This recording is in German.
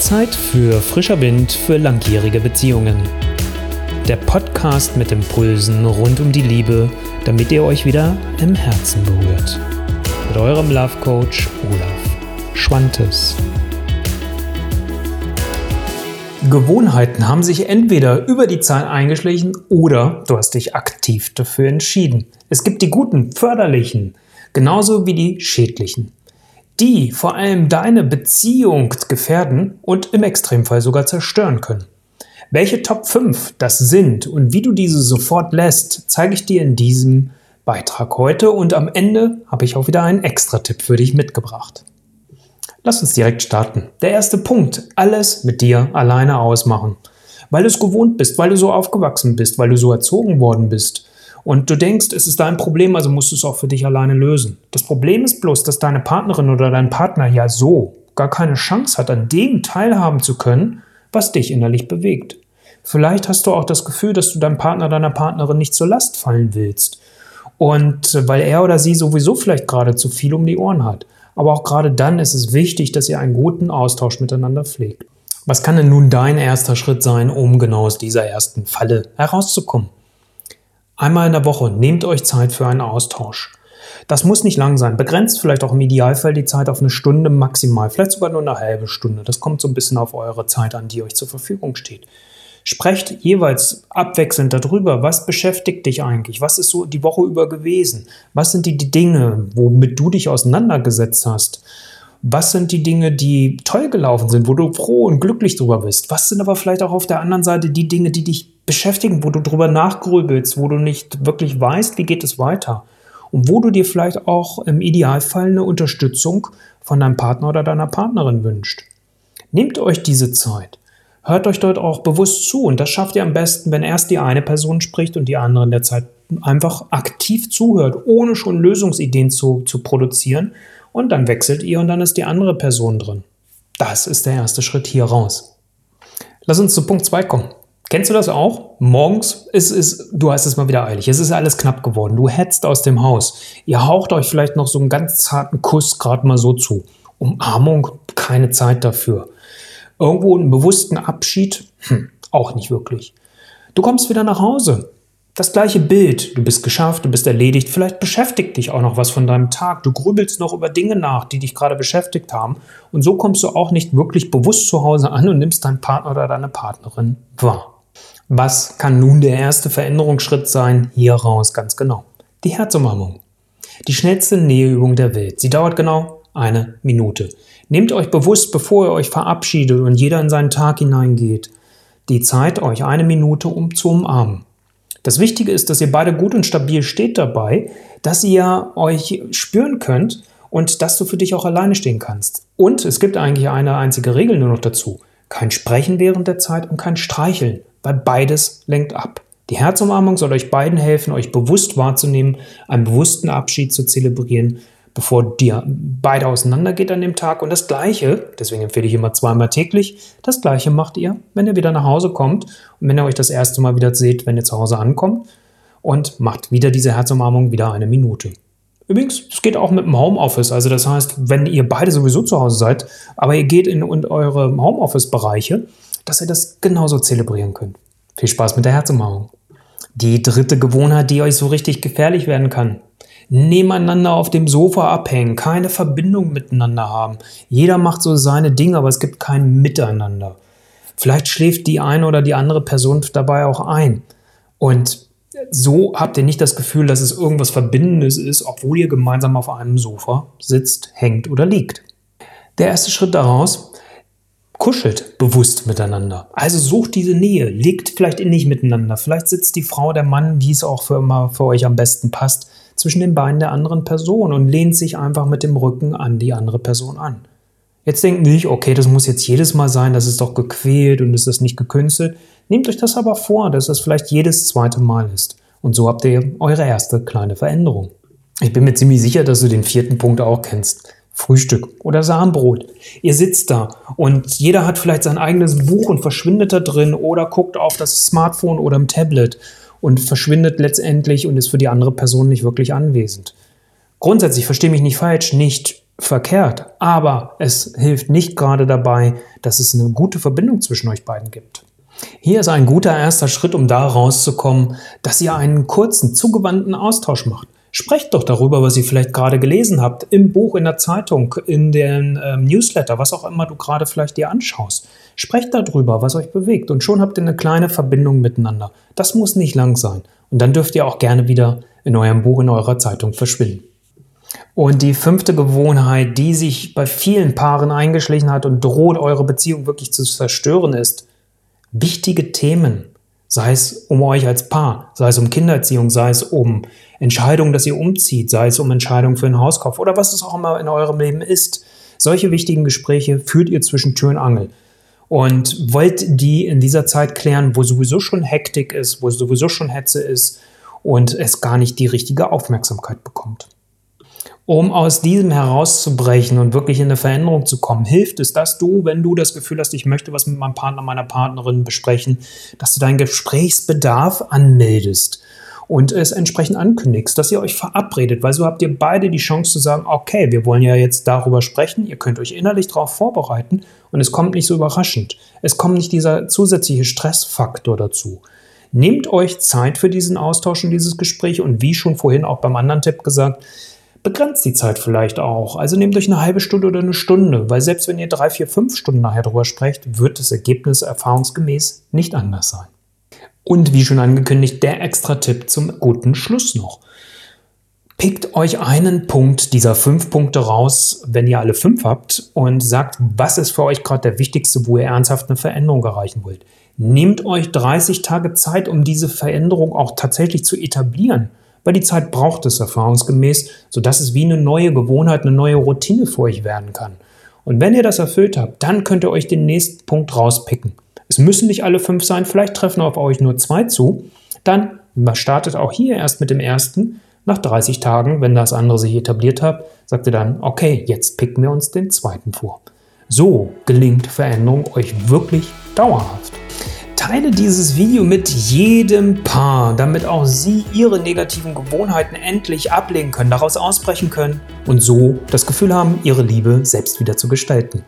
Zeit für frischer Wind für langjährige Beziehungen. Der Podcast mit Impulsen rund um die Liebe, damit ihr euch wieder im Herzen berührt. Mit eurem Love Coach Olaf Schwantes. Gewohnheiten haben sich entweder über die Zeit eingeschlichen oder du hast dich aktiv dafür entschieden. Es gibt die guten, förderlichen, genauso wie die schädlichen die vor allem deine Beziehung gefährden und im Extremfall sogar zerstören können. Welche Top 5 das sind und wie du diese sofort lässt, zeige ich dir in diesem Beitrag heute und am Ende habe ich auch wieder einen Extra-Tipp für dich mitgebracht. Lass uns direkt starten. Der erste Punkt, alles mit dir alleine ausmachen. Weil du es gewohnt bist, weil du so aufgewachsen bist, weil du so erzogen worden bist und du denkst, es ist dein Problem, also musst du es auch für dich alleine lösen. Das Problem ist bloß, dass deine Partnerin oder dein Partner ja so gar keine Chance hat, an dem teilhaben zu können, was dich innerlich bewegt. Vielleicht hast du auch das Gefühl, dass du deinem Partner, deiner Partnerin nicht zur Last fallen willst. Und äh, weil er oder sie sowieso vielleicht gerade zu viel um die Ohren hat. Aber auch gerade dann ist es wichtig, dass ihr einen guten Austausch miteinander pflegt. Was kann denn nun dein erster Schritt sein, um genau aus dieser ersten Falle herauszukommen? Einmal in der Woche nehmt euch Zeit für einen Austausch. Das muss nicht lang sein. Begrenzt vielleicht auch im Idealfall die Zeit auf eine Stunde maximal, vielleicht sogar nur eine halbe Stunde. Das kommt so ein bisschen auf eure Zeit an, die euch zur Verfügung steht. Sprecht jeweils abwechselnd darüber, was beschäftigt dich eigentlich, was ist so die Woche über gewesen, was sind die, die Dinge, womit du dich auseinandergesetzt hast, was sind die Dinge, die toll gelaufen sind, wo du froh und glücklich drüber bist, was sind aber vielleicht auch auf der anderen Seite die Dinge, die dich beschäftigen, wo du drüber nachgrübelst, wo du nicht wirklich weißt, wie geht es weiter. Und wo du dir vielleicht auch im Idealfall eine Unterstützung von deinem Partner oder deiner Partnerin wünscht. Nehmt euch diese Zeit. Hört euch dort auch bewusst zu. Und das schafft ihr am besten, wenn erst die eine Person spricht und die andere in der Zeit einfach aktiv zuhört, ohne schon Lösungsideen zu, zu produzieren. Und dann wechselt ihr und dann ist die andere Person drin. Das ist der erste Schritt hier raus. Lass uns zu Punkt 2 kommen. Kennst du das auch? Morgens ist es, du hast es mal wieder eilig. Es ist alles knapp geworden. Du hetzt aus dem Haus. Ihr haucht euch vielleicht noch so einen ganz zarten Kuss gerade mal so zu. Umarmung, keine Zeit dafür. Irgendwo einen bewussten Abschied, hm, auch nicht wirklich. Du kommst wieder nach Hause das gleiche Bild. Du bist geschafft, du bist erledigt. Vielleicht beschäftigt dich auch noch was von deinem Tag. Du grübelst noch über Dinge nach, die dich gerade beschäftigt haben. Und so kommst du auch nicht wirklich bewusst zu Hause an und nimmst deinen Partner oder deine Partnerin wahr. Was kann nun der erste Veränderungsschritt sein? Hier raus ganz genau. Die Herzumarmung. Die schnellste Näheübung der Welt. Sie dauert genau eine Minute. Nehmt euch bewusst, bevor ihr euch verabschiedet und jeder in seinen Tag hineingeht, die Zeit, euch eine Minute um zu umarmen. Das Wichtige ist, dass ihr beide gut und stabil steht dabei, dass ihr euch spüren könnt und dass du für dich auch alleine stehen kannst. Und es gibt eigentlich eine einzige Regel nur noch dazu. Kein Sprechen während der Zeit und kein Streicheln, weil beides lenkt ab. Die Herzumarmung soll euch beiden helfen, euch bewusst wahrzunehmen, einen bewussten Abschied zu zelebrieren bevor dir beide auseinandergeht an dem Tag. Und das Gleiche, deswegen empfehle ich immer zweimal täglich, das Gleiche macht ihr, wenn ihr wieder nach Hause kommt und wenn ihr euch das erste Mal wieder seht, wenn ihr zu Hause ankommt und macht wieder diese Herzumarmung wieder eine Minute. Übrigens, es geht auch mit dem Homeoffice. Also das heißt, wenn ihr beide sowieso zu Hause seid, aber ihr geht in, eure Homeoffice-Bereiche, dass ihr das genauso zelebrieren könnt. Viel Spaß mit der Herzumarmung. Die dritte Gewohnheit, die euch so richtig gefährlich werden kann, nebeneinander auf dem Sofa abhängen, keine Verbindung miteinander haben. Jeder macht so seine Dinge, aber es gibt kein Miteinander. Vielleicht schläft die eine oder die andere Person dabei auch ein. Und so habt ihr nicht das Gefühl, dass es irgendwas Verbindendes ist, obwohl ihr gemeinsam auf einem Sofa sitzt, hängt oder liegt. Der erste Schritt daraus, kuschelt bewusst miteinander. Also sucht diese Nähe, legt vielleicht nicht miteinander. Vielleicht sitzt die Frau, der Mann, wie es auch für immer für euch am besten passt, zwischen den Beinen der anderen Person und lehnt sich einfach mit dem Rücken an die andere Person an. Jetzt denkt nicht, okay, das muss jetzt jedes Mal sein, das ist doch gequält und ist das nicht gekünstelt. Nehmt euch das aber vor, dass das vielleicht jedes zweite Mal ist. Und so habt ihr eure erste kleine Veränderung. Ich bin mir ziemlich sicher, dass du den vierten Punkt auch kennst. Frühstück oder Samenbrot. Ihr sitzt da und jeder hat vielleicht sein eigenes Buch und verschwindet da drin oder guckt auf das Smartphone oder im Tablet und verschwindet letztendlich und ist für die andere Person nicht wirklich anwesend. Grundsätzlich, verstehe mich nicht falsch, nicht verkehrt, aber es hilft nicht gerade dabei, dass es eine gute Verbindung zwischen euch beiden gibt. Hier ist ein guter erster Schritt, um da rauszukommen, dass ihr einen kurzen, zugewandten Austausch macht. Sprecht doch darüber, was ihr vielleicht gerade gelesen habt, im Buch, in der Zeitung, in den ähm, Newsletter, was auch immer du gerade vielleicht dir anschaust. Sprecht darüber, was euch bewegt und schon habt ihr eine kleine Verbindung miteinander. Das muss nicht lang sein. Und dann dürft ihr auch gerne wieder in eurem Buch, in eurer Zeitung verschwinden. Und die fünfte Gewohnheit, die sich bei vielen Paaren eingeschlichen hat und droht, eure Beziehung wirklich zu zerstören, ist wichtige Themen, sei es um euch als Paar, sei es um Kindererziehung, sei es um Entscheidungen, dass ihr umzieht, sei es um Entscheidungen für einen Hauskauf oder was es auch immer in eurem Leben ist. Solche wichtigen Gespräche führt ihr zwischen Tür und Angel und wollt die in dieser Zeit klären, wo sowieso schon Hektik ist, wo sowieso schon Hetze ist und es gar nicht die richtige Aufmerksamkeit bekommt. Um aus diesem herauszubrechen und wirklich in eine Veränderung zu kommen, hilft es, dass du, wenn du das Gefühl hast, ich möchte was mit meinem Partner, meiner Partnerin besprechen, dass du deinen Gesprächsbedarf anmeldest und es entsprechend ankündigst, dass ihr euch verabredet, weil so habt ihr beide die Chance zu sagen, okay, wir wollen ja jetzt darüber sprechen, ihr könnt euch innerlich darauf vorbereiten und es kommt nicht so überraschend. Es kommt nicht dieser zusätzliche Stressfaktor dazu. Nehmt euch Zeit für diesen Austausch und dieses Gespräch und wie schon vorhin auch beim anderen Tipp gesagt, begrenzt die Zeit vielleicht auch. Also nehmt euch eine halbe Stunde oder eine Stunde, weil selbst wenn ihr drei, vier, fünf Stunden nachher drüber sprecht, wird das Ergebnis erfahrungsgemäß nicht anders sein. Und wie schon angekündigt, der extra Tipp zum guten Schluss noch. Pickt euch einen Punkt dieser fünf Punkte raus, wenn ihr alle fünf habt, und sagt, was ist für euch gerade der wichtigste, wo ihr ernsthaft eine Veränderung erreichen wollt. Nehmt euch 30 Tage Zeit, um diese Veränderung auch tatsächlich zu etablieren weil die Zeit braucht es erfahrungsgemäß, sodass es wie eine neue Gewohnheit, eine neue Routine für euch werden kann. Und wenn ihr das erfüllt habt, dann könnt ihr euch den nächsten Punkt rauspicken. Es müssen nicht alle fünf sein, vielleicht treffen auf euch nur zwei zu. Dann startet auch hier erst mit dem ersten. Nach 30 Tagen, wenn das andere sich etabliert hat, sagt ihr dann, okay, jetzt picken wir uns den zweiten vor. So gelingt Veränderung euch wirklich dauerhaft. Teile dieses Video mit jedem Paar, damit auch sie ihre negativen Gewohnheiten endlich ablegen können, daraus ausbrechen können und so das Gefühl haben, ihre Liebe selbst wieder zu gestalten.